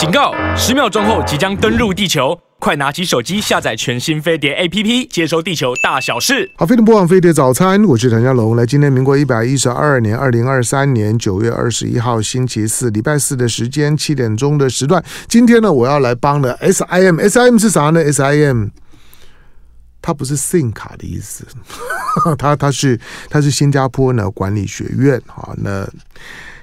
警告！十秒钟后即将登陆地球，快拿起手机下载全新飞碟 APP，接收地球大小事。好，飞碟播放飞碟早餐，我是谭家龙。来，今天民国一百一十二年二零二三年九月二十一号星期四，礼拜四的时间七点钟的时段。今天呢，我要来帮的 SIM，SIM 是啥呢？SIM。它不是 SIM 卡的意思，它它是它是新加坡呢管理学院哈。那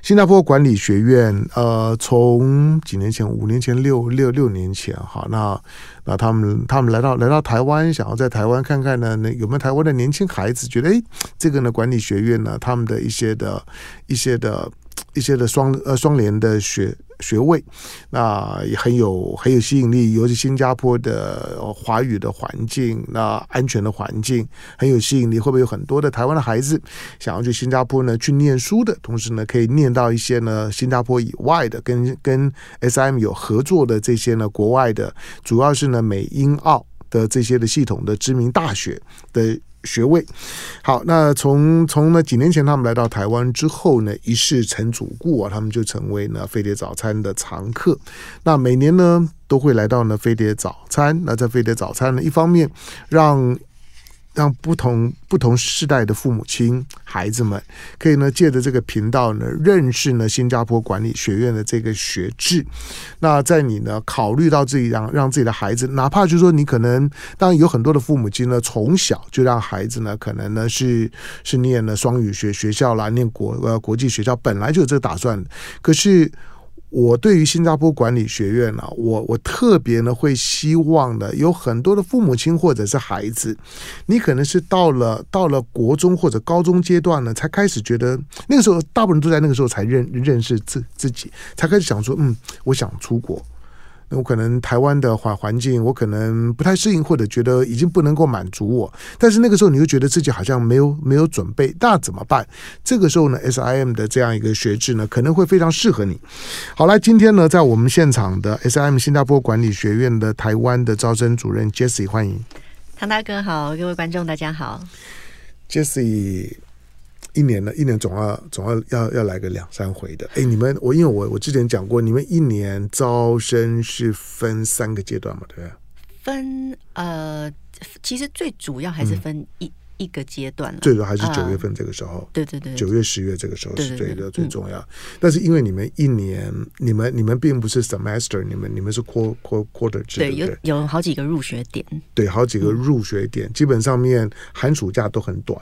新加坡管理学院呃，从几年前五年前六六六年前哈，那那他们他们来到来到台湾，想要在台湾看看呢，那有没有台湾的年轻孩子觉得诶，这个呢管理学院呢，他们的一些的一些的一些的双呃双联的学。学位，那也很有很有吸引力，尤其新加坡的华语的环境，那安全的环境很有吸引力。会不会有很多的台湾的孩子想要去新加坡呢？去念书的同时呢，可以念到一些呢新加坡以外的，跟跟 S M 有合作的这些呢国外的，主要是呢美英澳的这些的系统的知名大学的。学位好，那从从呢几年前他们来到台湾之后呢，一试成主顾啊，他们就成为呢飞碟早餐的常客。那每年呢都会来到呢飞碟早餐。那在飞碟早餐呢，一方面让让不同不同世代的父母亲孩子们可以呢借着这个频道呢认识呢新加坡管理学院的这个学制。那在你呢考虑到自己让让自己的孩子，哪怕就是说你可能当然有很多的父母亲呢从小就让孩子呢可能呢是是念了双语学学校啦，念国呃国际学校本来就有这个打算，可是。我对于新加坡管理学院呢，我我特别呢会希望呢，有很多的父母亲或者是孩子，你可能是到了到了国中或者高中阶段呢，才开始觉得那个时候，大部分人都在那个时候才认认识自自己，才开始想说，嗯，我想出国。那我可能台湾的环环境，我可能不太适应，或者觉得已经不能够满足我。但是那个时候，你又觉得自己好像没有没有准备，那怎么办？这个时候呢，SIM 的这样一个学制呢，可能会非常适合你。好，来，今天呢，在我们现场的 SIM 新加坡管理学院的台湾的招生主任 Jessie，欢迎。唐大哥好，各位观众大家好，Jessie。一年呢，一年总要总要要要来个两三回的。哎，你们我因为我我之前讲过，你们一年招生是分三个阶段嘛，对不对？分呃，其实最主要还是分一、嗯、一个阶段了。最主要还是九月份这个时候，呃、对对对，九月十月这个时候是最的对对对最重要。但是因为你们一年，你们你们并不是 semester，你们你们是 quarter quarter 制，对，有有好几个入学点，对，好几个入学点，嗯、基本上面寒暑假都很短。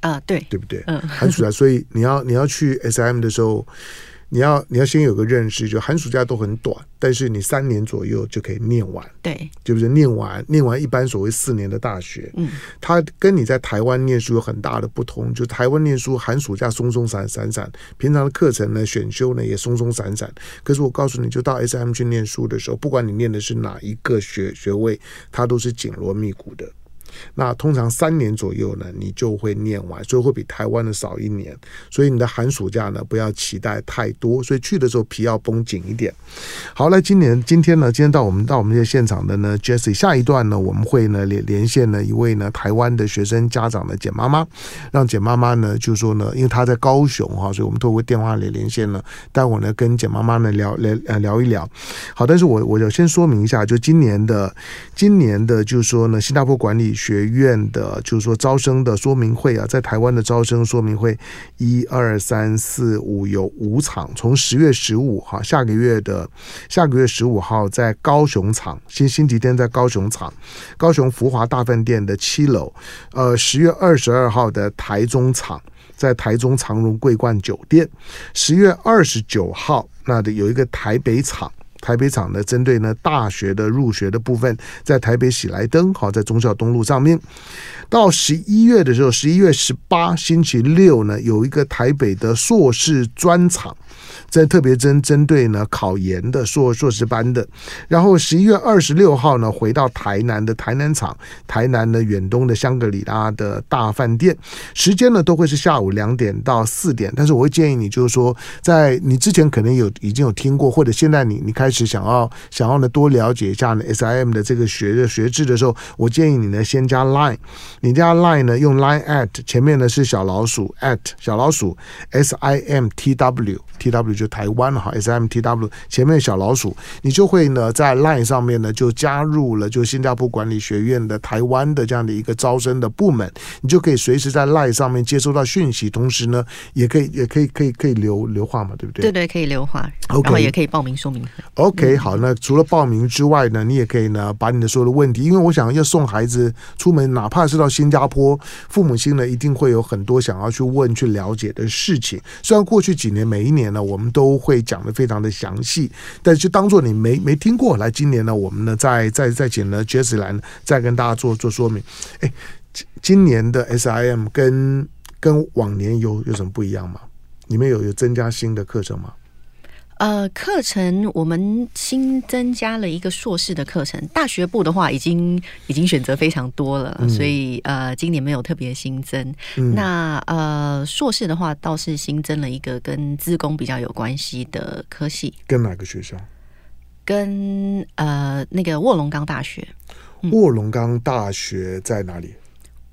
啊，对，对不对？嗯，寒暑假，所以你要 你要去 SIM 的时候，你要你要先有个认识，就寒暑假都很短，但是你三年左右就可以念完，对，对不对？念完念完一般所谓四年的大学，嗯，它跟你在台湾念书有很大的不同，就台湾念书寒暑假松松散散散，平常的课程呢选修呢也松松散散，可是我告诉你就到 SIM 去念书的时候，不管你念的是哪一个学学位，它都是紧锣密鼓的。那通常三年左右呢，你就会念完，所以会比台湾的少一年。所以你的寒暑假呢，不要期待太多。所以去的时候皮要绷紧一点。好，那，今年今天呢，今天到我们到我们这现场的呢，Jessie，下一段呢，我们会呢连连线呢一位呢台湾的学生家长的简妈妈，让简妈妈呢就说呢，因为她在高雄哈，所以我们透过电话里连线呢，待会呢跟简妈妈呢聊聊呃聊一聊。好，但是我我就先说明一下，就今年的今年的，就是说呢，新加坡管理学学院的，就是说招生的说明会啊，在台湾的招生说明会，一二三四五有五场，从十月十五号下个月的下个月十五号在高雄场，星星期天在高雄场，高雄福华大饭店的七楼，呃，十月二十二号的台中场，在台中长荣桂冠酒店，十月二十九号那的有一个台北场。台北场呢，针对呢大学的入学的部分，在台北喜来登，好，在中校东路上面。到十一月的时候，十一月十八星期六呢，有一个台北的硕士专场。在特别针针对呢考研的硕硕士班的，然后十一月二十六号呢回到台南的台南场，台南的远东的香格里拉的大饭店，时间呢都会是下午两点到四点，但是我会建议你就是说，在你之前可能有已经有听过，或者现在你你开始想要想要呢多了解一下呢 SIM 的这个学的学制的时候，我建议你呢先加 Line，你加 Line 呢用 Line at 前面呢是小老鼠 at 小老鼠 S I M T W T W 就台湾哈，SMTW 前面小老鼠，你就会呢在 Line 上面呢就加入了就新加坡管理学院的台湾的这样的一个招生的部门，你就可以随时在 Line 上面接收到讯息，同时呢也可以也可以可以可以留留话嘛，对不对？对对，可以留话然后也可以报名说明。OK，好，那除了报名之外呢，你也可以呢把你的所有的问题，因为我想要送孩子出门，哪怕是到新加坡，父母亲呢一定会有很多想要去问、去了解的事情。虽然过去几年每一年呢，我们都会讲的非常的详细，但是就当做你没没听过。来，今年呢，我们呢再再再请呢 j e s s i 来再跟大家做做说明。哎，今年的 SIM 跟跟往年有有什么不一样吗？你们有有增加新的课程吗？呃，课程我们新增加了一个硕士的课程。大学部的话，已经已经选择非常多了，嗯、所以呃，今年没有特别新增。嗯、那呃，硕士的话，倒是新增了一个跟资工比较有关系的科系。跟哪个学校？跟呃那个卧龙岗大学。卧龙岗大学在哪里？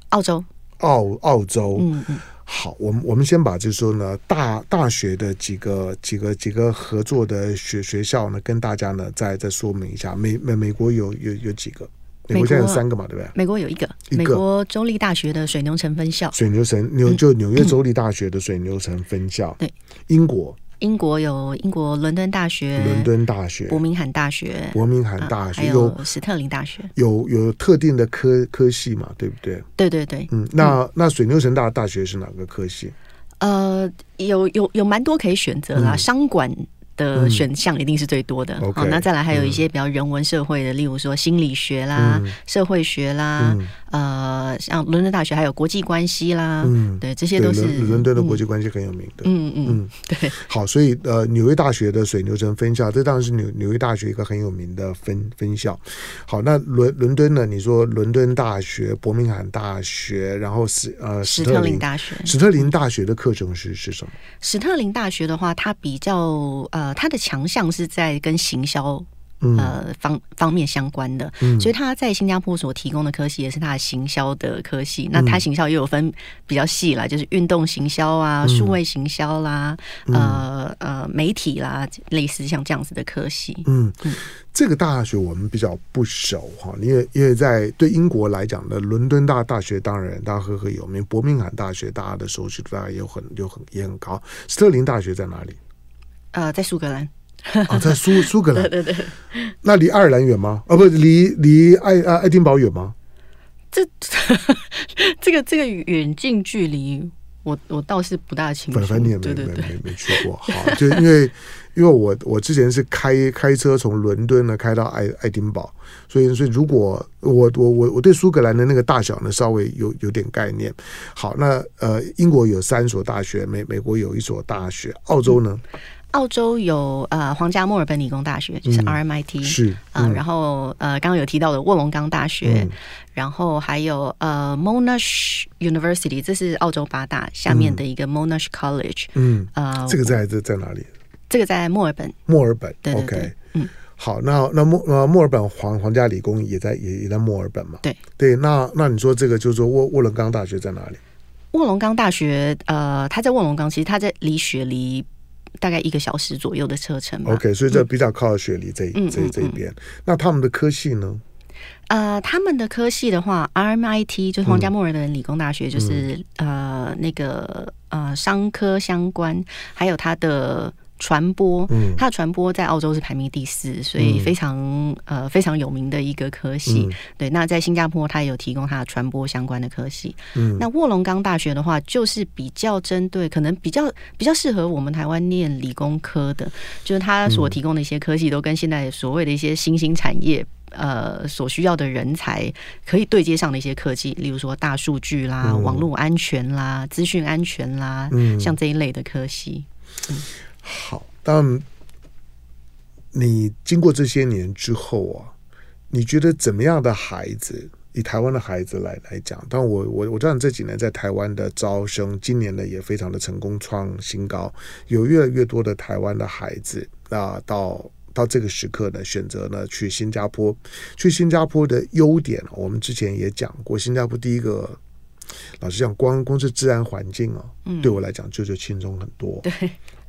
澳洲。澳澳洲。嗯嗯。好，我们我们先把就是说呢，大大学的几个几个几个合作的学学校呢，跟大家呢再再说明一下。美美美国有有有几个？美国现在有三个嘛，对不对？美国有一个，一个美国州立大学的水牛城分校。水牛城纽就纽约州立大学的水牛城分校。对、嗯，英国。英国有英国伦敦大学、伦敦大学、伯明翰大学、伯明翰大学，还有史特林大学，有有特定的科科系嘛？对不对？对对对。嗯，那、嗯、那水牛城大大学是哪个科系？呃，有有有蛮多可以选择啦，嗯、商管。的选项一定是最多的。好、嗯，那再来还有一些比较人文社会的，嗯、例如说心理学啦、嗯、社会学啦，嗯、呃，像伦敦大学还有国际关系啦，嗯，对，这些都是伦敦的国际关系很有名的。嗯嗯嗯，对。好，所以呃，纽约大学的水牛城分校，这当然是纽纽约大学一个很有名的分分校。好，那伦伦敦呢？你说伦敦大学、伯明翰大学，然后史呃史特林大学，史特林大学的课程是是什么？史特林大学的话，它比较呃。呃，它的强项是在跟行销呃方方面相关的，嗯、所以他在新加坡所提供的科系也是他的行销的科系。嗯、那他行销又有分比较细啦，就是运动行销啊、数位行销啦、嗯、呃呃媒体啦，类似像这样子的科系。嗯。嗯，这个大学我们比较不熟哈，因为因为在对英国来讲的伦敦大大学当然大家赫赫有名，伯明翰大学大家的熟悉度大概也很有很也很高。斯特林大学在哪里？呃，在苏格兰，哦，在苏苏格兰，对对对，那离爱尔兰远吗？哦，不，离离爱啊爱丁堡远吗？这 这个这个远近距离，我我倒是不大清楚。反正你也没对对对没没去过，好，就因为因为我我之前是开开车从伦敦呢开到爱爱丁堡，所以所以如果我我我我对苏格兰的那个大小呢稍微有有点概念。好，那呃，英国有三所大学，美美国有一所大学，澳洲呢？嗯澳洲有呃皇家墨尔本理工大学，就是 RMIT，嗯、是啊、呃，然后呃刚刚有提到的卧龙岗大学，嗯、然后还有呃 Monash University，这是澳洲八大下面的一个 Monash College，嗯呃这个在这在哪里？这个在墨尔本，墨尔本，对，对，对，OK，嗯，好，那那墨呃墨尔本皇皇家理工也在也也在墨尔本嘛？对对，那那你说这个就是说卧卧龙岗大学在哪里？卧龙岗大学呃，它在卧龙岗，其实它在离雪梨。大概一个小时左右的车程。OK，所以这比较靠雪梨这、嗯、这这一边。那他们的科系呢？呃，他们的科系的话，RMIT 就是皇家墨尔本理工大学，就是、嗯、呃那个呃商科相关，还有它的。传播，它的传播在澳洲是排名第四，所以非常、嗯、呃非常有名的一个科系。嗯、对，那在新加坡，它也有提供它的传播相关的科系。嗯，那卧龙岗大学的话，就是比较针对，可能比较比较适合我们台湾念理工科的，就是它所提供的一些科系，都跟现在所谓的一些新兴产业呃所需要的人才可以对接上的一些科技，例如说大数据啦、嗯、网络安全啦、资讯安全啦，嗯，像这一类的科系。嗯。好，但你经过这些年之后啊，你觉得怎么样的孩子，以台湾的孩子来来讲，但我我我知道你这几年在台湾的招生，今年呢也非常的成功，创新高，有越来越多的台湾的孩子啊到到这个时刻呢，选择呢去新加坡。去新加坡的优点，我们之前也讲过。新加坡第一个，老实讲，光光是治安环境啊，嗯、对我来讲就就轻松很多。对，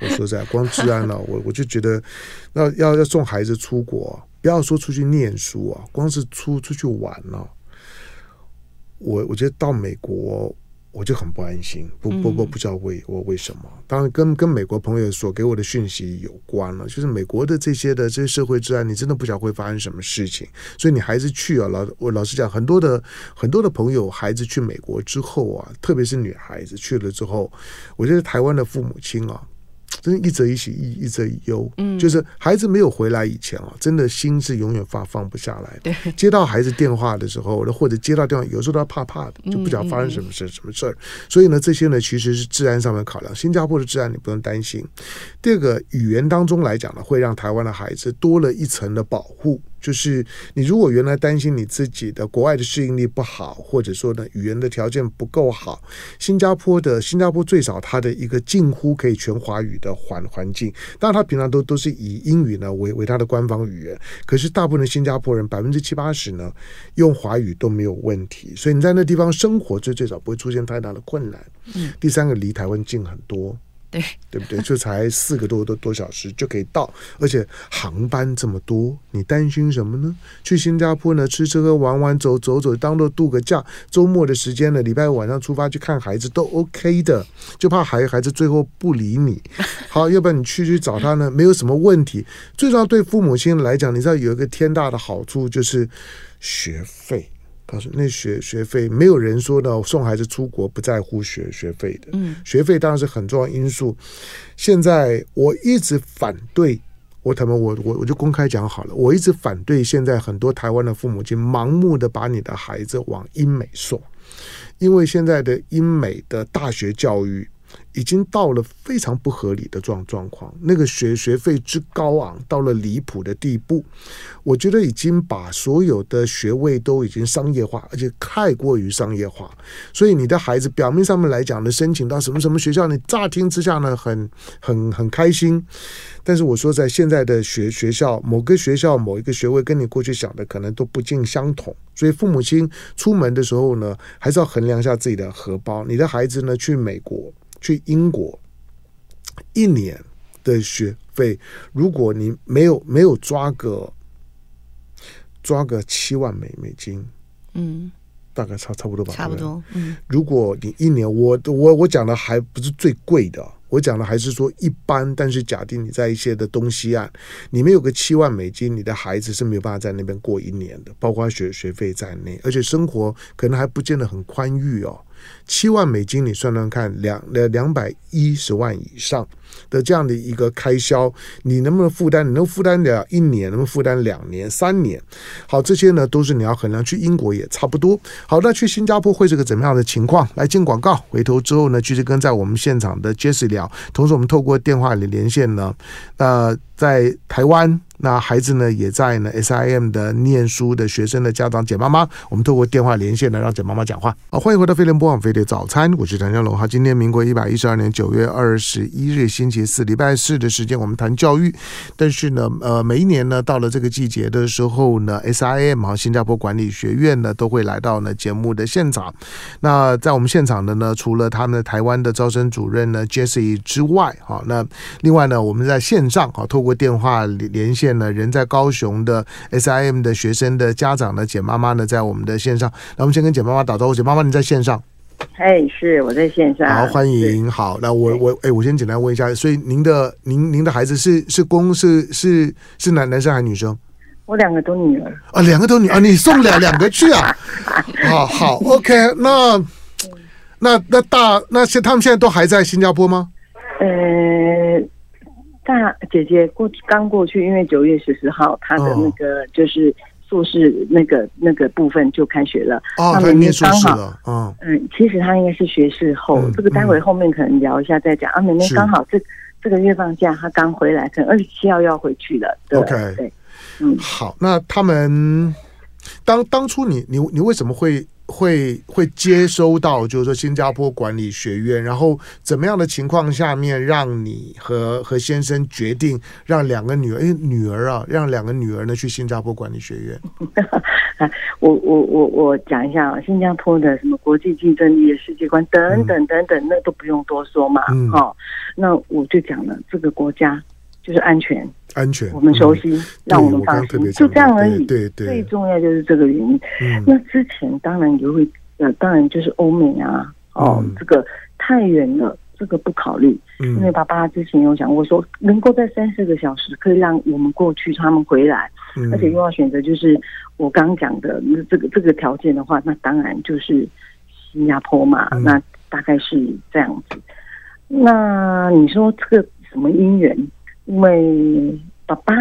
我说实在，光治安了、啊，我我就觉得，要要要送孩子出国，不要说出去念书啊，光是出出去玩了、啊，我我觉得到美国。我就很不安心，不不不，不知道为我为什么。当然跟跟美国朋友所给我的讯息有关了，就是美国的这些的这些社会治安，你真的不晓得会发生什么事情。所以你孩子去啊，老我老实讲，很多的很多的朋友孩子去美国之后啊，特别是女孩子去了之后，我觉得台湾的父母亲啊。真一则一喜，一一则以忧。嗯，就是孩子没有回来以前啊，真的心是永远放放不下来。对，接到孩子电话的时候，或者接到电话，有时候都要怕怕的，就不晓得发生什么事，什么事儿。所以呢，这些呢，其实是治安上面考量。新加坡的治安你不用担心。第二个，语言当中来讲呢，会让台湾的孩子多了一层的保护。就是你如果原来担心你自己的国外的适应力不好，或者说呢语言的条件不够好，新加坡的新加坡最少它的一个近乎可以全华语的环环境，当然他平常都都是以英语呢为为他的官方语言，可是大部分的新加坡人百分之七八十呢用华语都没有问题，所以你在那地方生活最最少不会出现太大的困难。嗯，第三个离台湾近很多。对，对不对？就才四个多多多小时就可以到，而且航班这么多，你担心什么呢？去新加坡呢，吃吃喝玩玩，走走走，当做度个假。周末的时间呢，礼拜五晚上出发去看孩子都 OK 的，就怕孩孩子最后不理你。好，要不然你去去找他呢，没有什么问题。最重要对父母亲来讲，你知道有一个天大的好处就是学费。告诉那学学费，没有人说呢，送孩子出国不在乎学学费的。嗯，学费当然是很重要因素。现在我一直反对，我他们我我我就公开讲好了，我一直反对现在很多台湾的父母亲盲目的把你的孩子往英美送，因为现在的英美的大学教育。已经到了非常不合理的状状况，那个学学费之高昂到了离谱的地步，我觉得已经把所有的学位都已经商业化，而且太过于商业化。所以你的孩子表面上面来讲呢，申请到什么什么学校，你乍听之下呢，很很很开心。但是我说，在现在的学学校，某个学校某一个学位跟你过去想的可能都不尽相同，所以父母亲出门的时候呢，还是要衡量一下自己的荷包。你的孩子呢，去美国。去英国一年的学费，如果你没有没有抓个抓个七万美美金，嗯，大概差差不多吧，差不多，嗯。如果你一年，我我我讲的还不是最贵的，我讲的还是说一般，但是假定你在一些的东西岸，你没有个七万美金，你的孩子是没有办法在那边过一年的，包括学学费在内，而且生活可能还不见得很宽裕哦。七万美金，你算算看，两两两百一十万以上的这样的一个开销，你能不能负担？你能负担了一年，能不能负担两年、三年？好，这些呢都是你要衡量。去英国也差不多。好，那去新加坡会是个怎么样的情况？来进广告，回头之后呢，继续跟在我们现场的 Jesse 聊。同时，我们透过电话里连线呢，呃，在台湾。那孩子呢，也在呢 SIM 的念书的学生的家长简妈妈，我们透过电话连线呢，让简妈妈讲话。好，欢迎回到飞碟播网飞碟早餐，我是唐湘龙。好，今天民国一百一十二年九月二十一日星期四，礼拜四的时间，我们谈教育。但是呢，呃，每一年呢，到了这个季节的时候呢，SIM 哈新加坡管理学院呢，都会来到呢节目的现场。那在我们现场的呢，除了他们台湾的招生主任呢 Jessie 之外，哈，那另外呢，我们在线上哈，透过电话连线。现呢，人在高雄的 SIM 的学生的家长呢，简妈妈呢，在我们的线上。那我们先跟简妈妈打招呼，简妈妈你在线上？哎，是我在线上。好，欢迎。好，那我我哎，我先简单问一下，所以您的您您的孩子是是公是是是男男生还是女生？我两个都女儿啊，两个都女儿，你送两 两个去啊？好好，OK，那那那大那现他们现在都还在新加坡吗？呃。大姐姐过刚过去，因为九月十四号，她的那个就是硕士那个那个部分就开学了。哦，他念硕士了。嗯嗯，其实他应该是学士后，这个待会后面可能聊一下再讲。啊，妹妹刚好这这个月放假，她刚回来，可能二十七号要回去了。OK，对，嗯，好，那他们当当初你你你为什么会会会接收到，就是说新加坡管理学院，然后怎么样的情况下面，让你和和先生决定让两个女儿，哎，女儿啊，让两个女儿呢去新加坡管理学院。我我我我讲一下啊，新加坡的什么国际竞争力的世界观等等等等，那都不用多说嘛。嗯，好，那我就讲了，这个国家就是安全。安全，我们熟悉，嗯、让我们放心，就这样而已。对对，对，最重要就是这个原因。嗯、那之前当然也会，呃，当然就是欧美啊，哦，嗯、这个太远了，这个不考虑。嗯、因为爸爸之前有讲过说，能够在三四个小时可以让我们过去，他们回来，嗯、而且又要选择就是我刚讲的那这个这个条件的话，那当然就是新加坡嘛。嗯、那大概是这样子。那你说这个什么姻缘？因为爸爸，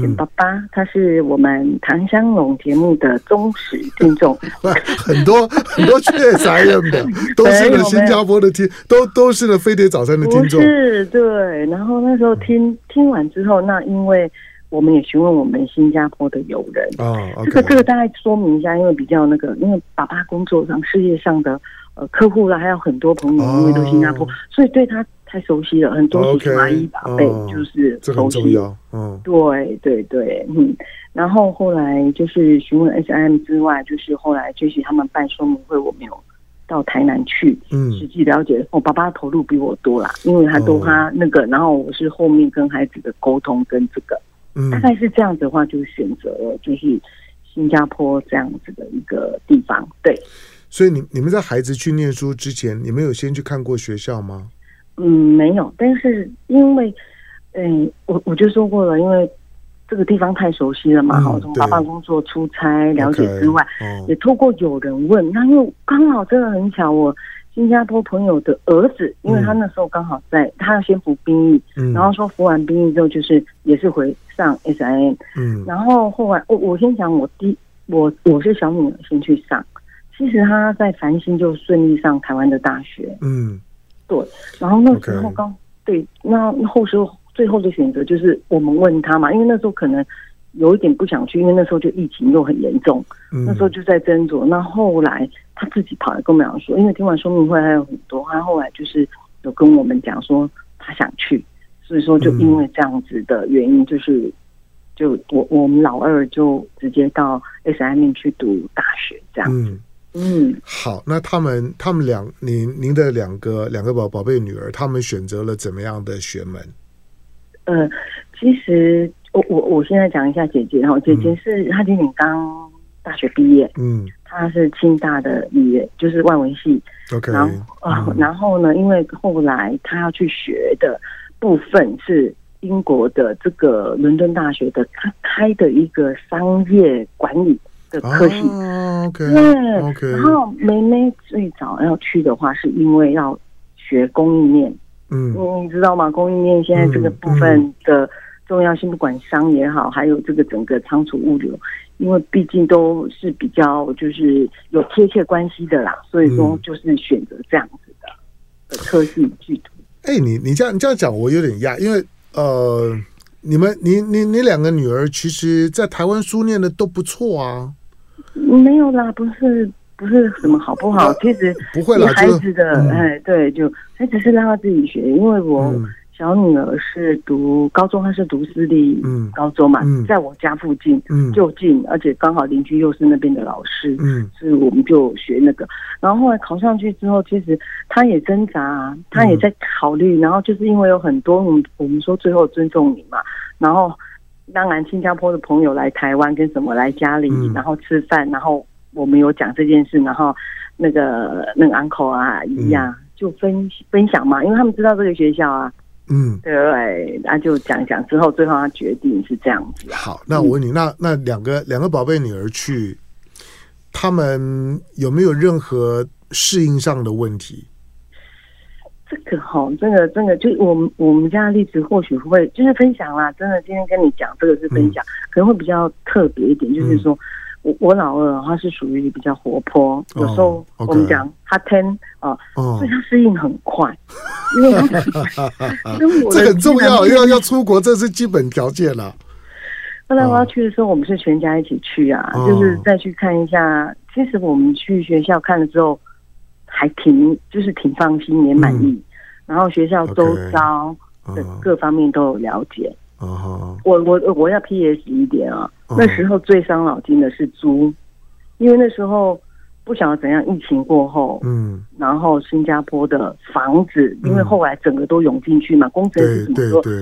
简爸爸，嗯、他是我们唐香龙节目的忠实听众，很多很多去 SIM 的 都是呢新加坡的听，都都是呢飞碟早餐的听众。是，对。然后那时候听听完之后，那因为我们也询问我们新加坡的友人啊，哦 okay、这个这个大概说明一下，因为比较那个，因为爸爸工作上事业上的呃客户啦，还有很多朋友，因为都新加坡，哦、所以对他。太熟悉了，很多是华裔宝贝，就是这很重要。嗯，对对对，嗯。然后后来就是询问 SIM 之外，就是后来就是他们办说明会，我没有到台南去，嗯，实际了解。我爸爸投入比我多啦，因为他都他那个，然后我是后面跟孩子的沟通跟这个，嗯，大概是这样子的话，就选择了就是新加坡这样子的一个地方。对，所以你你们在孩子去念书之前，你们有先去看过学校吗？嗯，没有，但是因为，嗯，我我就说过了，因为这个地方太熟悉了嘛，哈、嗯，从爸爸工作出差了解之外，okay, 也透过有人问，哦、那因为刚好真的很巧，我新加坡朋友的儿子，因为他那时候刚好在，他要先服兵役，嗯、然后说服完兵役之后，就是也是回上 S I N，嗯，然后后来我我先讲我第我我是小女儿先去上，其实他在繁星就顺利上台湾的大学，嗯。对，然后那时候刚对，那后时候最后的选择就是我们问他嘛，因为那时候可能有一点不想去，因为那时候就疫情又很严重，嗯、那时候就在斟酌。那后来他自己跑来跟我们讲说，因为听完说明会还有很多，他后来就是有跟我们讲说他想去，所以说就因为这样子的原因，就是、嗯、就我我们老二就直接到 SIM 去读大学这样子。嗯嗯，好，那他们他们两您您的两个两个宝宝贝女儿，他们选择了怎么样的学门？呃，其实我我我现在讲一下姐姐，然后姐姐是、嗯、她今年刚大学毕业，嗯，她是清大的毕业，就是外文系，OK，然后啊，嗯、然后呢，因为后来她要去学的部分是英国的这个伦敦大学的她开的一个商业管理。的科系，对，然后梅梅最早要去的话，是因为要学供应链，嗯，你知道吗？供应链现在这个部分的重要性，不管商也好，还有这个整个仓储物流，因为毕竟都是比较就是有贴切关系的啦，所以说就是选择这样子的的科技巨头。哎，你你这样你这样讲，我有点讶，因为呃，你们你你你两个女儿，其实在台湾书念的都不错啊。没有啦，不是不是什么好不好，其实不会啦，孩子的哎，对，就孩子是让他自己学，因为我小女儿是读高中，她是读私立高中嘛，在我家附近，就近，而且刚好邻居又是那边的老师，嗯，所以我们就学那个。然后后来考上去之后，其实她也挣扎，她也在考虑，然后就是因为有很多我们我们说最后尊重你嘛，然后。当然，新加坡的朋友来台湾跟什么来家里，嗯、然后吃饭，然后我们有讲这件事，然后那个那个 uncle 啊姨啊、嗯、就分分享嘛，因为他们知道这个学校啊，嗯，对，那就讲讲之后，最后他决定是这样子。好，那我问你，嗯、那那两个两个宝贝女儿去，他们有没有任何适应上的问题？这个哈，这个真的就我们我们家的例子或许会就是分享啦。真的今天跟你讲这个是分享，嗯、可能会比较特别一点，就是说、嗯、我我老二他是属于比较活泼，有时候我们讲他 ten 啊，所以他适应很快。因为 这很重要，要要出国，这是基本条件了。后来我要去的时候，我们是全家一起去啊，哦、就是再去看一下其实我们去学校看了之后，还挺就是挺放心，也满意。嗯、然后学校周遭的各方面都有了解。哦、uh，huh. 我我我要 PS 一点啊，uh huh. 那时候最伤脑筋的是租，因为那时候不晓得怎样，疫情过后，嗯，然后新加坡的房子，因为后来整个都涌进去嘛，嗯、工程师怎么说？对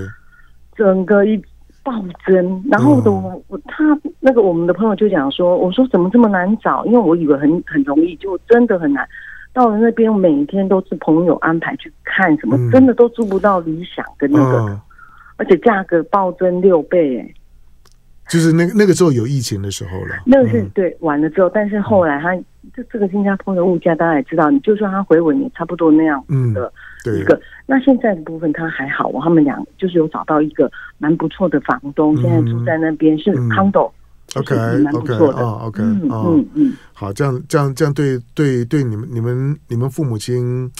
整个一。暴增，然后的我，我他那个我们的朋友就讲说，我说怎么这么难找？因为我以为很很容易，就真的很难。到了那边，每天都是朋友安排去看什么，嗯、真的都租不到理想的那个，哦、而且价格暴增六倍，哎，就是那个那个时候有疫情的时候了。那个是对完了之后，但是后来他这、嗯、这个新加坡的物价，大家也知道，你就算他回稳也差不多那样子的。嗯一个，那现在的部分他还好，我他们俩就是有找到一个蛮不错的房东，现在住在那边是 condo，OK，蛮不错的，OK，嗯嗯，好，这样这样这样对对对，你们你们你们父母亲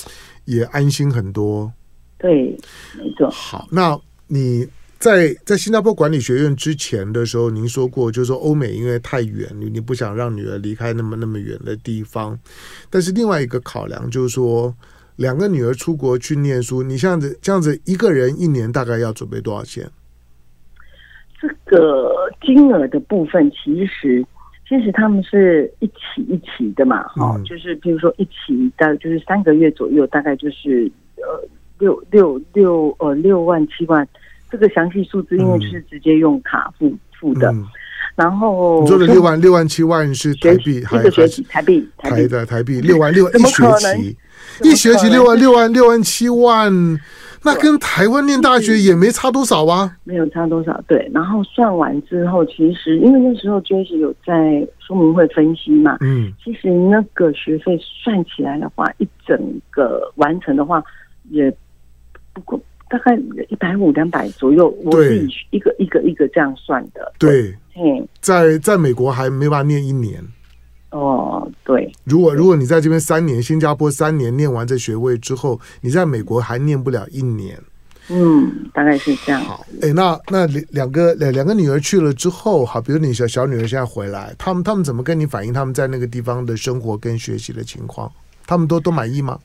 也安心很多，对，没错。好，那你在在新加坡管理学院之前的时候，您说过，就是说欧美因为太远，你你不想让女儿离开那么那么远的地方，但是另外一个考量就是说。两个女儿出国去念书，你这样子这样子一个人一年大概要准备多少钱？这个金额的部分，其实其实他们是一起一起的嘛，哈、嗯，就是比如说一起大概就是三个月左右，大概就是呃六六六呃六万七万，这个详细数字因为就是直接用卡付付的。嗯然后你说的六万六万七万是台币，还是台币？台的台币六万六一学期，一学期六万六万六万七万，那跟台湾念大学也没差多少啊，没有差多少。对，然后算完之后，其实因为那时候就是有在说明会分析嘛，嗯，其实那个学费算起来的话，一整个完成的话也不过。大概一百五两百左右，我自己一个一个一个这样算的。对，嗯，在在美国还没办法念一年。哦，对。如果如果你在这边三年，新加坡三年念完这学位之后，你在美国还念不了一年。嗯，大概是这样。好，哎，那那两个两两个女儿去了之后，好，比如你小小女儿现在回来，他们他们怎么跟你反映他们在那个地方的生活跟学习的情况？他们都都满意吗？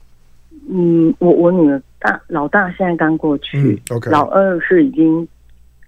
嗯，我我女儿大老大现在刚过去，嗯 okay、老二是已经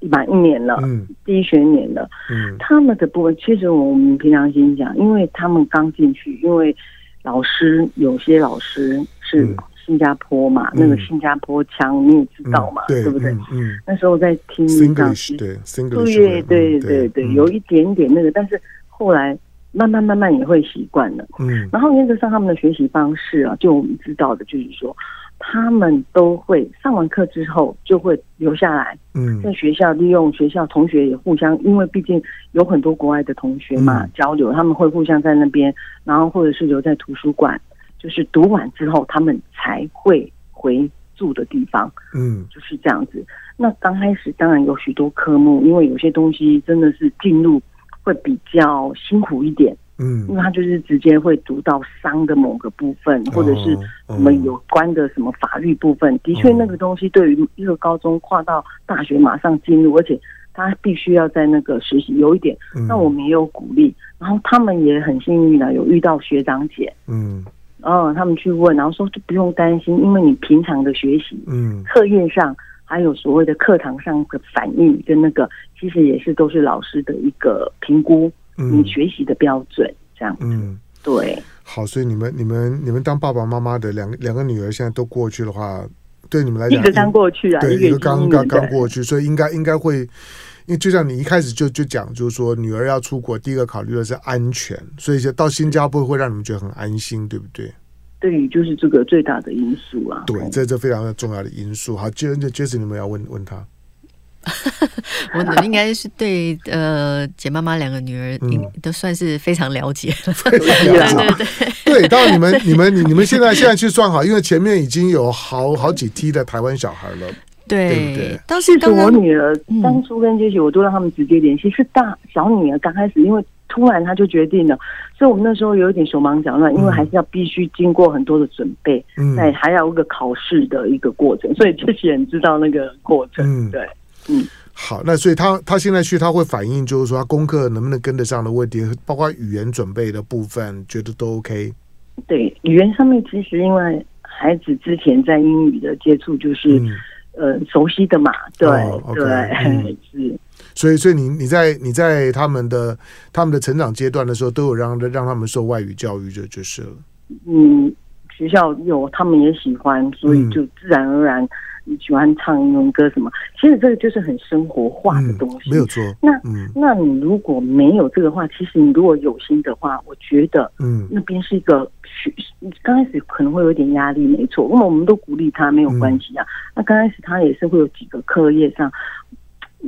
满一年了，嗯，第一学年了。嗯，他们的部分其实我们平常心讲，因为他们刚进去，因为老师有些老师是新加坡嘛，嗯、那个新加坡腔你也知道嘛，嗯、对，不对？嗯，嗯。那时候在听讲师，对，对对对对，有一点点那个，但是后来。慢慢慢慢也会习惯了，嗯，然后原则上他们的学习方式啊，就我们知道的，就是说，他们都会上完课之后就会留下来，嗯，在学校利用学校同学也互相，因为毕竟有很多国外的同学嘛，嗯，交流，他们会互相在那边，然后或者是留在图书馆，就是读完之后他们才会回住的地方，嗯，就是这样子。那刚开始当然有许多科目，因为有些东西真的是进入。会比较辛苦一点，嗯，因为他就是直接会读到商的某个部分，或者是什么有关的什么法律部分。的确，那个东西对于一个高中跨到大学马上进入，而且他必须要在那个实习有一点。那我们也有鼓励，然后他们也很幸运的有遇到学长姐，嗯，哦，他们去问，然后说就不用担心，因为你平常的学习，嗯，课业上。还有所谓的课堂上的反应跟那个，其实也是都是老师的一个评估，你学习的标准这样子。嗯，对。好，所以你们、你们、你们当爸爸妈妈的两个两个女儿现在都过去的话，对你们来讲，一个刚过去啊，对，一个刚刚刚过去，所以应该应该会，因为就像你一开始就就讲，就是说女儿要出国，第一个考虑的是安全，所以就到新加坡会让你们觉得很安心，对不对？对就是这个最大的因素啊，对，这这非常的重要的因素。好，接着接着你们要问问他，我的应该是对呃简妈妈两个女儿，嗯，都算是非常了解了，非常了解，对对对，对。当然你们你们你你们现在现在去算好，因为前面已经有好好几梯的台湾小孩了，对对不对？当时我女儿当初跟杰西，我都让他们直接联系，是大小女儿刚开始因为。突然她就决定了，所以我们那时候有一点手忙脚乱，因为还是要必须经过很多的准备，嗯，那还要一个考试的一个过程，所以这些人知道那个过程，嗯，对，嗯，好，那所以他他现在去他会反映，就是说他功课能不能跟得上的问题，包括语言准备的部分，觉得都 OK。对，语言上面其实因为孩子之前在英语的接触就是、嗯、呃熟悉的嘛，对、哦 okay, 对、嗯、是。所以，所以你你在你在他们的他们的成长阶段的时候，都有让让他们受外语教育，就就是了。嗯，学校有，他们也喜欢，所以就自然而然喜欢唱英文歌什么。其实这个就是很生活化的东西，嗯、没有错。那、嗯、那你如果没有这个话，其实你如果有心的话，我觉得，嗯，那边是一个学，刚开始可能会有点压力，没错。因为我们都鼓励他，没有关系啊。嗯、那刚开始他也是会有几个课业上。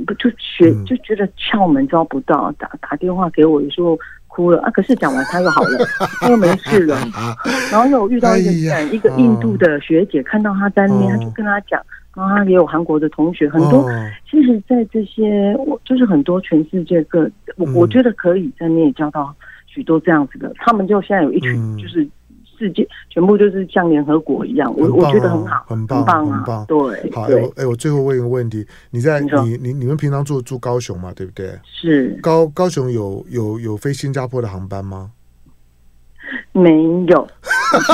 不就学就觉得窍门招不到，打打电话给我，有时候哭了啊。可是讲完他又好了，他又没事了。然后又遇到一个、哎、一个印度的学姐，看到他在那边，他就跟他讲，然后他也有韩国的同学，很多。其实，在这些我就是很多全世界各，我我觉得可以在那边也交到许多这样子的。他们就现在有一群就是。世界全部就是像联合国一样，我、啊、我觉得很好，很棒，很棒、啊，很棒。对，好，哎、欸，我、欸、我最后问一个问题，你在你你你，你们平常住住高雄嘛？对不对？是高高雄有有有飞新加坡的航班吗？没有，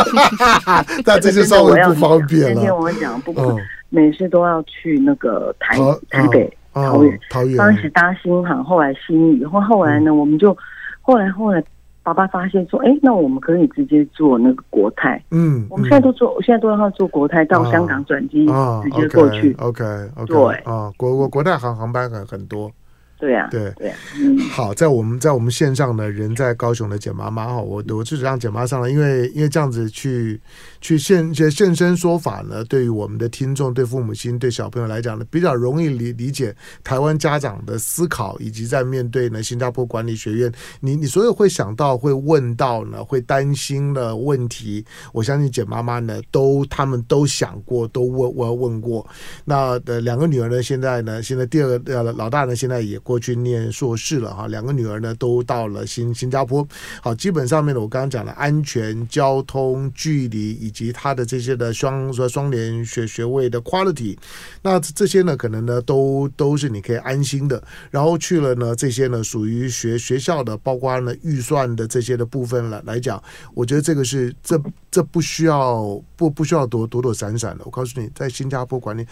那这就稍微不方便了。今天我们讲，不过每次都要去那个台台北、桃园、桃园。当时搭新航，后来新宇，后后来呢，嗯、我们就后来后来。爸爸发现说：“哎、欸，那我们可以直接坐那个国泰。嗯，我们现在都坐，现在都让他坐国泰到香港转机，直接过去。OK，, okay 对，啊，国国国泰航航班很很多。”对呀、啊，对对、啊，嗯，好，在我们在我们线上的人在高雄的简妈妈哈，我我就是让简妈上来，因为因为这样子去去现现身说法呢，对于我们的听众、对父母亲、对小朋友来讲呢，比较容易理理解台湾家长的思考，以及在面对呢新加坡管理学院，你你所有会想到、会问到呢、会担心的问题，我相信简妈妈呢都他们都想过，都问我问过。那的两个女儿呢，现在呢，现在第二个呃老大呢，现在也过。过去念硕士了哈，两个女儿呢都到了新新加坡。好，基本上面呢，我刚刚讲了安全、交通、距离以及它的这些的双说双联学学位的 quality，那这些呢可能呢都都是你可以安心的。然后去了呢这些呢属于学学校的，包括呢预算的这些的部分了来讲，我觉得这个是这这不需要不不需要躲躲躲闪闪的。我告诉你，在新加坡管理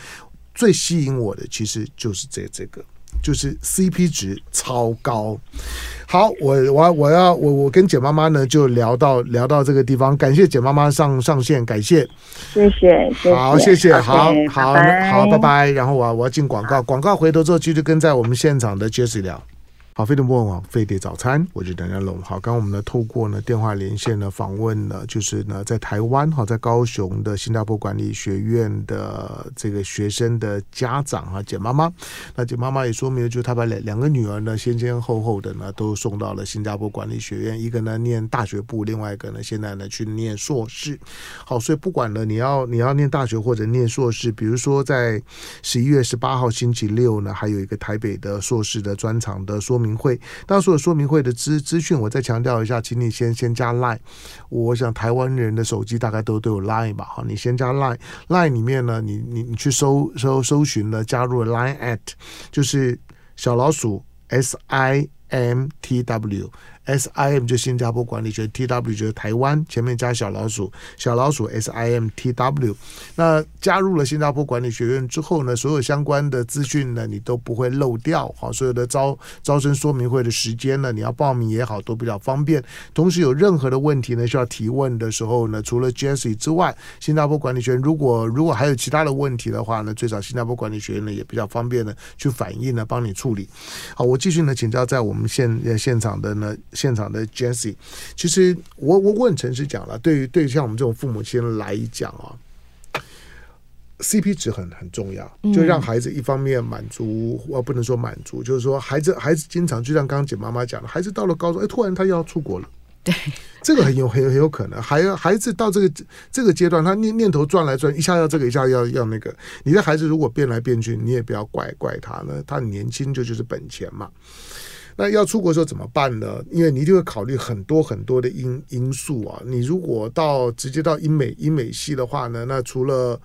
最吸引我的其实就是这这个。就是 CP 值超高，好，我我我要我我跟简妈妈呢就聊到聊到这个地方，感谢简妈妈上上线，感谢，谢谢，谢谢。好，谢谢，好好好，拜拜，然后我我要进广告，广告回头之后继续跟在我们现场的 Jessie 聊。好，飞碟播网，飞碟早餐，我是邓家龙。好，刚刚我们呢透过呢电话连线呢访问呢，就是呢在台湾哈，在高雄的新加坡管理学院的这个学生的家长哈，简妈妈。那简妈妈也说明了，就是她把两两个女儿呢先先后后的呢都送到了新加坡管理学院，一个呢念大学部，另外一个呢现在呢去念硕士。好，所以不管呢你要你要念大学或者念硕士，比如说在十一月十八号星期六呢，还有一个台北的硕士的专场的说。明会，当时有说明会的资资讯，我再强调一下，请你先先加 Line。我想台湾人的手机大概都都有 Line 吧？哈，你先加 Line，Line 里面呢，你你你去搜搜搜寻了，加入了 Line at，就是小老鼠 S I M T W。S I M 就新加坡管理学，T W 就是台湾，前面加小老鼠，小老鼠 S I M T W。那加入了新加坡管理学院之后呢，所有相关的资讯呢，你都不会漏掉。好，所有的招招生说明会的时间呢，你要报名也好，都比较方便。同时有任何的问题呢，需要提问的时候呢，除了 Jesse 之外，新加坡管理学院如果如果还有其他的问题的话呢，最少新加坡管理学院呢也比较方便的去反映呢，帮你处理。好，我继续呢请教在我们现现场的呢。现场的 Jessie，其实我我我很诚实讲了，对于对于像我们这种父母亲来讲啊，CP 值很很重要，就让孩子一方面满足，我不能说满足，就是说孩子孩子经常就像刚刚简妈妈讲的，孩子到了高中，哎，突然他要出国了，对，这个很有很有很有可能，孩孩子到这个这个阶段，他念念头转来转，一下要这个，一下要要那个，你的孩子如果变来变去，你也不要怪怪他呢，他年轻就就是本钱嘛。那要出国的时候怎么办呢？因为你一定会考虑很多很多的因因素啊。你如果到直接到英美英美系的话呢，那除了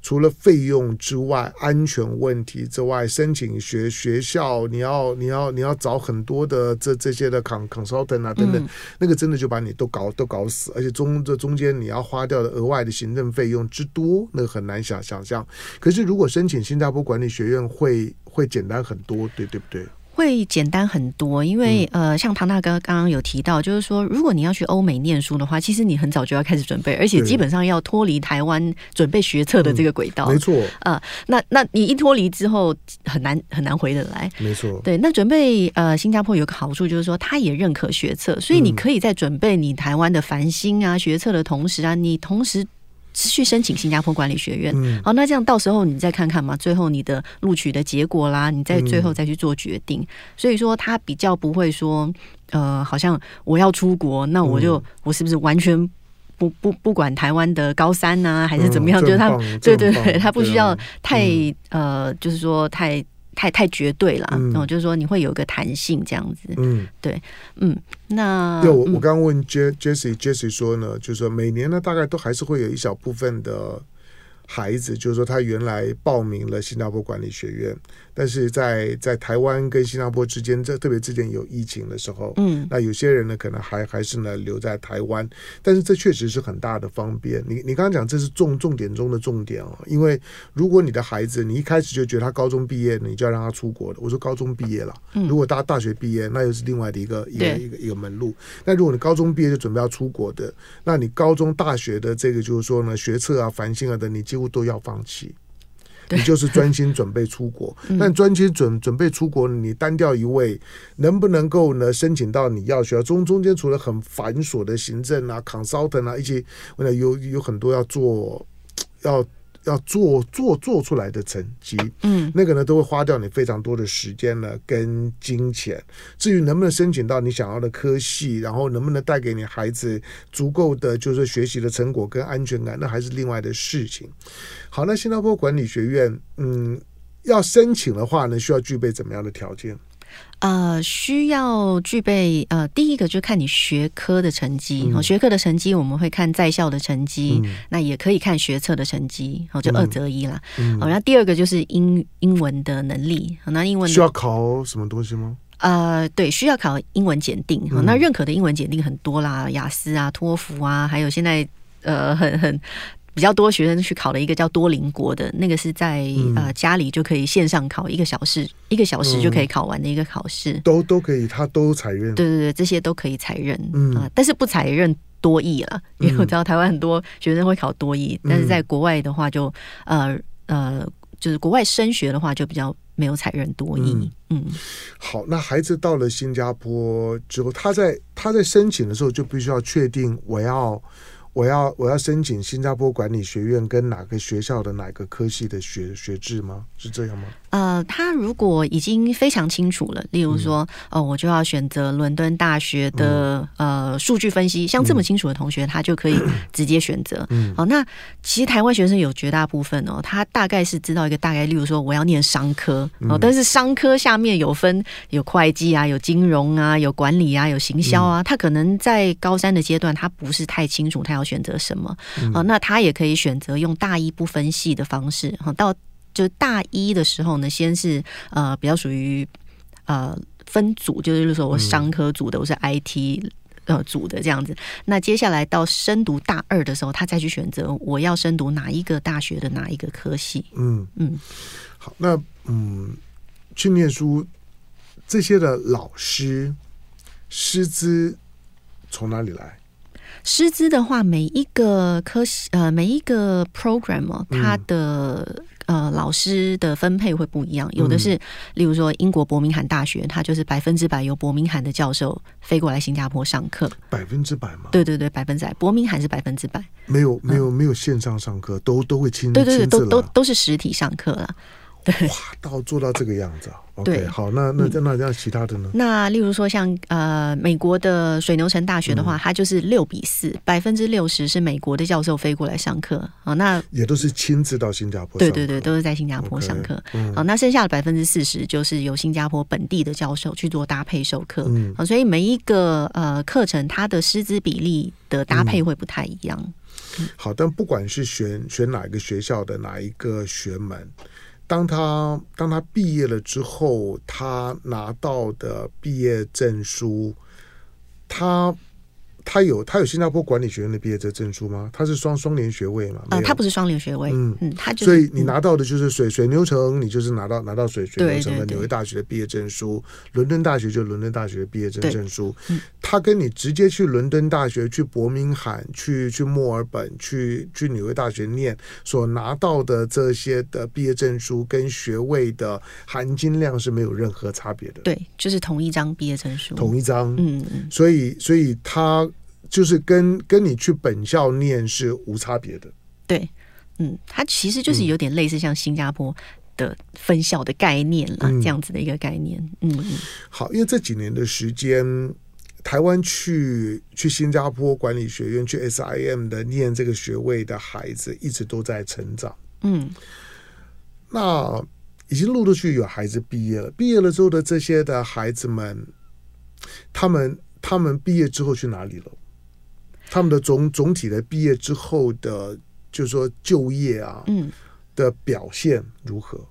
除了费用之外，安全问题之外，申请学学校，你要你要你要找很多的这这些的 consultant 啊等等，嗯、那个真的就把你都搞都搞死，而且中这中间你要花掉的额外的行政费用之多，那个很难想想象。可是如果申请新加坡管理学院会会简单很多，对对不对？会简单很多，因为呃，像唐大哥刚刚有提到，就是说，如果你要去欧美念书的话，其实你很早就要开始准备，而且基本上要脱离台湾准备学测的这个轨道。嗯、没错，呃，那那你一脱离之后，很难很难回得来。没错，对，那准备呃，新加坡有个好处就是说，他也认可学测，所以你可以在准备你台湾的繁星啊学测的同时啊，你同时。去申请新加坡管理学院，嗯、好，那这样到时候你再看看嘛，最后你的录取的结果啦，你再最后再去做决定。嗯、所以说，他比较不会说，呃，好像我要出国，那我就、嗯、我是不是完全不不不管台湾的高三呢、啊，还是怎么样？嗯、就是他，对对对，他不需要太、嗯、呃，就是说太。太太绝对了，嗯，就是说你会有一个弹性这样子，嗯，对，嗯，那我我刚刚问 Jessie Jessie 说呢，就是说每年呢大概都还是会有一小部分的孩子，就是说他原来报名了新加坡管理学院。但是在在台湾跟新加坡之间，这特别之前有疫情的时候，嗯，那有些人呢可能还还是呢留在台湾，但是这确实是很大的方便。你你刚刚讲这是重重点中的重点哦，因为如果你的孩子你一开始就觉得他高中毕业，你就要让他出国了。我说高中毕业了，如果大大学毕业，那又是另外的一个一个一个一个门路。那如果你高中毕业就准备要出国的，那你高中大学的这个就是说呢，学测啊、繁星啊等，你几乎都要放弃。你就是专心准备出国，但专心准准备出国，你单调一位，能不能够呢申请到你要学校？中中间除了很繁琐的行政啊、consultant 啊，一些有有很多要做要。要做做做出来的成绩，嗯，那个呢都会花掉你非常多的时间呢跟金钱。至于能不能申请到你想要的科系，然后能不能带给你孩子足够的就是学习的成果跟安全感，那还是另外的事情。好，那新加坡管理学院，嗯，要申请的话呢，需要具备怎么样的条件？呃，需要具备呃，第一个就看你学科的成绩，哦、嗯，学科的成绩我们会看在校的成绩，嗯、那也可以看学测的成绩，哦，就二择一啦。嗯，然后第二个就是英英文的能力，那英文需要考什么东西吗？呃，对，需要考英文检定，嗯、那认可的英文检定很多啦，雅思啊、托福啊，还有现在呃，很很。比较多学生去考了一个叫多邻国的，那个是在、嗯、呃家里就可以线上考一个小时，一个小时就可以考完的一个考试，嗯、都都可以，他都采认。对对对，这些都可以采认，嗯啊，但是不采认多益了，因为我知道台湾很多学生会考多益，嗯、但是在国外的话就呃呃，就是国外升学的话就比较没有采认多益。嗯，嗯好，那孩子到了新加坡之后，他在他在申请的时候就必须要确定我要。我要我要申请新加坡管理学院跟哪个学校的哪个科系的学学制吗？是这样吗？呃，他如果已经非常清楚了，例如说，嗯、哦，我就要选择伦敦大学的、嗯、呃数据分析，像这么清楚的同学，嗯、他就可以直接选择。嗯，好、哦，那其实台湾学生有绝大部分哦，他大概是知道一个大概，例如说我要念商科哦，但是商科下面有分有会计啊，有金融啊，有管理啊，有行销啊，嗯、他可能在高三的阶段，他不是太清楚他要选择什么。嗯、哦，那他也可以选择用大一不分系的方式，哈、哦，到。就大一的时候呢，先是呃比较属于呃分组，就是说我商科组的，我是 IT 呃组的这样子。那接下来到升读大二的时候，他再去选择我要升读哪一个大学的哪一个科系。嗯嗯，好，那嗯去念书这些的老师师资从哪里来？师资的话，每一个科系呃每一个 program 哦，它的。嗯呃，老师的分配会不一样，有的是，嗯、例如说英国伯明翰大学，它就是百分之百由伯明翰的教授飞过来新加坡上课，百分之百吗？对对对，百分之百，伯明翰是百分之百，没有没有没有线上上课，都都会亲，对对对，都都都是实体上课了。对，哇，到做到这个样子啊。对，okay, 好，那那那那样其他的呢？那例如说像呃美国的水牛城大学的话，嗯、它就是六比四，百分之六十是美国的教授飞过来上课啊，那也都是亲自到新加坡。对对对，都是在新加坡上课。嗯，那剩下的百分之四十就是由新加坡本地的教授去做搭配授课。嗯，所以每一个呃课程，它的师资比例的搭配会不太一样。嗯、好，但不管是选选哪一个学校的哪一个学门。当他当他毕业了之后，他拿到的毕业证书，他。他有他有新加坡管理学院的毕业证证书吗？他是双双联学位嘛？呃，他不是双联学位，嗯嗯，他就所以你拿到的就是水水牛城，你就是拿到拿到水水牛城的纽约大学的毕业证书，伦敦大学就伦敦大学的毕业证证书。他跟你直接去伦敦大学、去伯明翰、去去墨尔本、去去纽约大学念所拿到的这些的毕业证书跟学位的含金量是没有任何差别的。对，就是同一张毕业证书，同一张。嗯嗯，所以所以他。就是跟跟你去本校念是无差别的，对，嗯，它其实就是有点类似像新加坡的分校的概念啦，嗯、这样子的一个概念，嗯嗯。好，因为这几年的时间，台湾去去新加坡管理学院去 SIM 的念这个学位的孩子一直都在成长，嗯，那已经陆陆续续有孩子毕业了，毕业了之后的这些的孩子们，他们他们毕业之后去哪里了？他们的总总体的毕业之后的，就是说就业啊，嗯，的表现如何？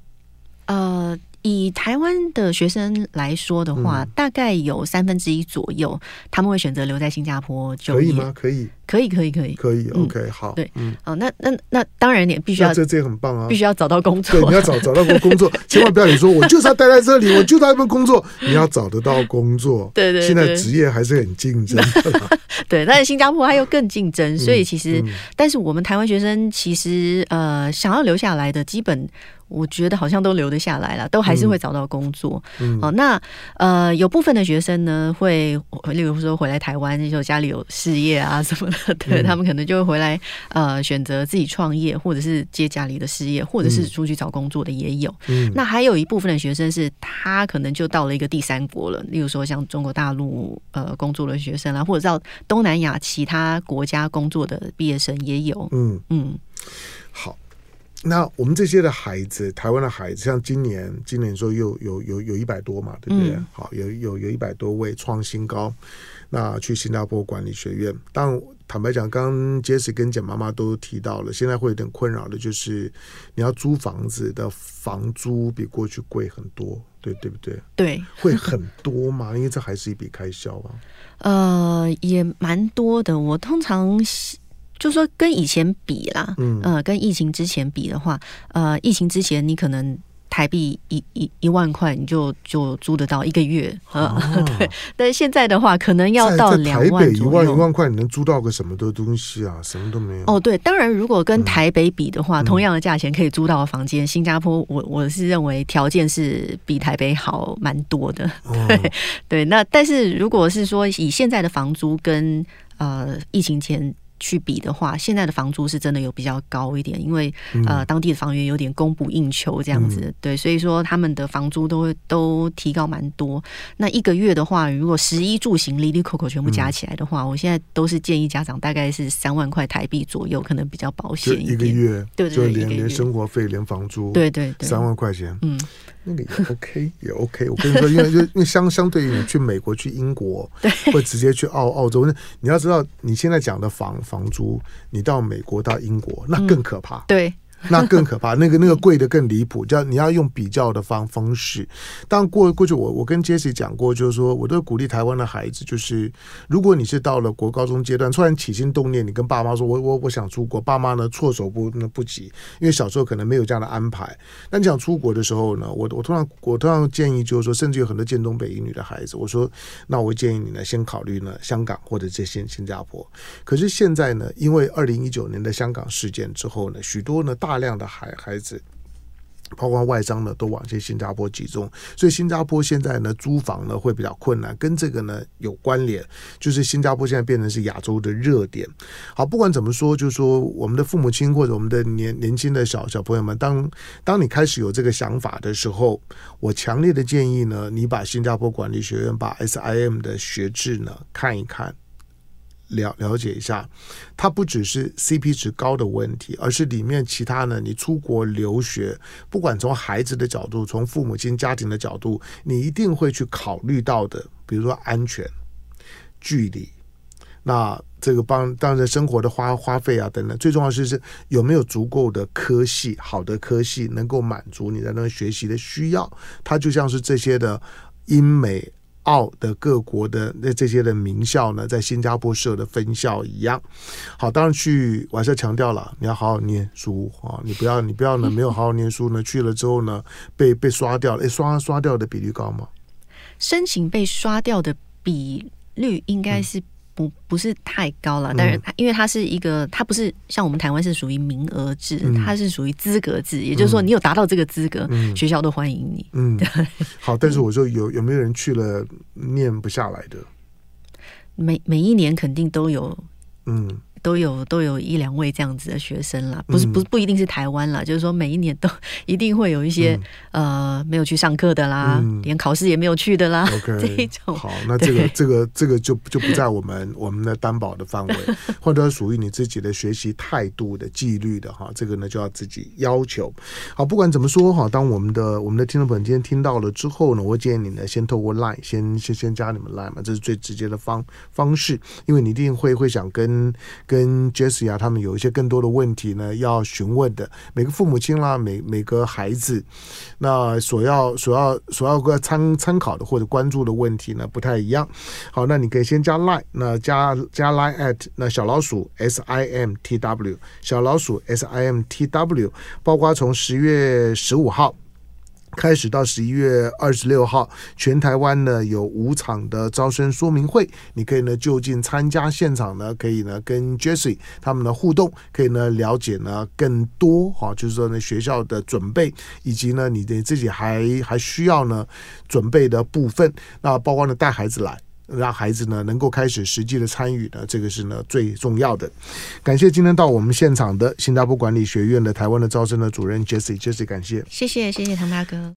呃。以台湾的学生来说的话，嗯、大概有三分之一左右，他们会选择留在新加坡就业。可以吗？可以，可以，可以，可以，可以。OK，好。对，嗯，哦，那那那当然你必须要，这这很棒啊，必须要找到工作。对，你要找找到工工作，千万不要你说我就是要待在这里，我就在那边工作。你要找得到工作。对，对对。现在职业还是很竞争。对，但是新加坡它又更竞争，所以其实，但是我们台湾学生其实呃，想要留下来的基本。我觉得好像都留得下来了，都还是会找到工作。嗯，哦，那呃，有部分的学生呢，会例如说回来台湾，就家里有事业啊什么的，对、嗯、他们可能就会回来，呃，选择自己创业，或者是接家里的事业，或者是出去找工作的也有。嗯，那还有一部分的学生是，他可能就到了一个第三国了，例如说像中国大陆呃工作的学生啊，或者到东南亚其他国家工作的毕业生也有。嗯嗯，好。那我们这些的孩子，台湾的孩子，像今年，今年说又有有有一百多嘛，对不对？嗯、好，有有有一百多位创新高。那去新加坡管理学院，但坦白讲，刚刚杰西跟简妈妈都提到了，现在会有点困扰的就是，你要租房子的房租比过去贵很多，对对不对？对，会很多嘛？因为这还是一笔开销啊。呃，也蛮多的。我通常。就说跟以前比啦，嗯，呃，跟疫情之前比的话，呃，疫情之前你可能台币一一一万块你就就租得到一个月，对。但是现在的话，可能要到两万。台北一万一万块，你能租到个什么的东西啊？什么都没有。哦，对，当然，如果跟台北比的话，嗯、同样的价钱可以租到的房间，新加坡我我是认为条件是比台北好蛮多的。对、哦、对，那但是如果是说以现在的房租跟呃疫情前。去比的话，现在的房租是真的有比较高一点，因为、嗯、呃当地的房源有点供不应求这样子，嗯、对，所以说他们的房租都会都提高蛮多。那一个月的话，如果十一住行、哩哩扣扣全部加起来的话，嗯、我现在都是建议家长大概是三万块台币左右，可能比较保险一点。一个月，对，对，对，就连连生活费、连房租，对对对，三万块钱，嗯。那个也 OK，也 OK。我跟你说，因为就因为相相对于你去美国、去英国，对，或直接去澳澳洲，你要知道，你现在讲的房房租，你到美国、到英国，那更可怕。嗯、对。那更可怕，那个那个贵的更离谱，叫你要用比较的方方式。当过过去我我跟 Jesse 讲过，就是说，我都鼓励台湾的孩子，就是如果你是到了国高中阶段，突然起心动念，你跟爸妈说，我我我想出国，爸妈呢措手不不及，因为小时候可能没有这样的安排。那你想出国的时候呢，我我通常我通常建议就是说，甚至有很多建东北一女的孩子，我说，那我建议你呢，先考虑呢香港或者这些新加坡。可是现在呢，因为二零一九年的香港事件之后呢，许多呢大。大量的孩孩子包括外商呢，都往这新加坡集中，所以新加坡现在呢，租房呢会比较困难，跟这个呢有关联，就是新加坡现在变成是亚洲的热点。好，不管怎么说，就是说我们的父母亲或者我们的年年轻的小小朋友们，当当你开始有这个想法的时候，我强烈的建议呢，你把新加坡管理学院把 SIM 的学制呢看一看。了了解一下，它不只是 CP 值高的问题，而是里面其他呢，你出国留学，不管从孩子的角度，从父母亲家庭的角度，你一定会去考虑到的，比如说安全、距离，那这个帮当然生活的花花费啊等等，最重要的是是有没有足够的科系，好的科系能够满足你在那学习的需要，它就像是这些的英美。澳的各国的那这些的名校呢，在新加坡设的分校一样。好，当然去，我还是强调了，你要好好念书啊，你不要你不要呢没有好好念书呢，去了之后呢被被刷掉了，诶，刷刷掉的比率高吗？申请被刷掉的比率应该是、不不是太高了，但是因为它是一个，它不是像我们台湾是属于名额制，嗯、它是属于资格制，也就是说你有达到这个资格，嗯、学校都欢迎你。嗯，对好，但是我说有有没有人去了念不下来的？每每一年肯定都有，嗯。都有都有一两位这样子的学生啦，不是不不一定是台湾啦，嗯、就是说每一年都 一定会有一些、嗯、呃没有去上课的啦，嗯、连考试也没有去的啦，okay, 这一种。好，那这个这个这个就就不在我们 我们的担保的范围，或者属于你自己的学习态度的纪律的哈，这个呢就要自己要求。好，不管怎么说哈，当我们的我们的听众朋友今天听到了之后呢，我建议你呢先透过 Line 先先先加你们 Line 嘛，这是最直接的方方式，因为你一定会会想跟跟。Jessie 啊，他们有一些更多的问题呢，要询问的。每个父母亲啦，每每个孩子，那所要所要所要个参参考的或者关注的问题呢，不太一样。好，那你可以先加 Line，那加加 Line at 那小老鼠 S I M T W 小老鼠 S I M T W，包括从十月十五号。开始到十一月二十六号，全台湾呢有五场的招生说明会，你可以呢就近参加现场呢，可以呢跟 Jessie 他们的互动，可以呢了解呢更多哈，就是说呢学校的准备，以及呢你的自己还还需要呢准备的部分，那包括呢带孩子来。让孩子呢能够开始实际的参与呢，这个是呢最重要的。感谢今天到我们现场的新加坡管理学院的台湾的招生的主任 Jessie，Jessie 感谢，谢谢谢谢唐大哥。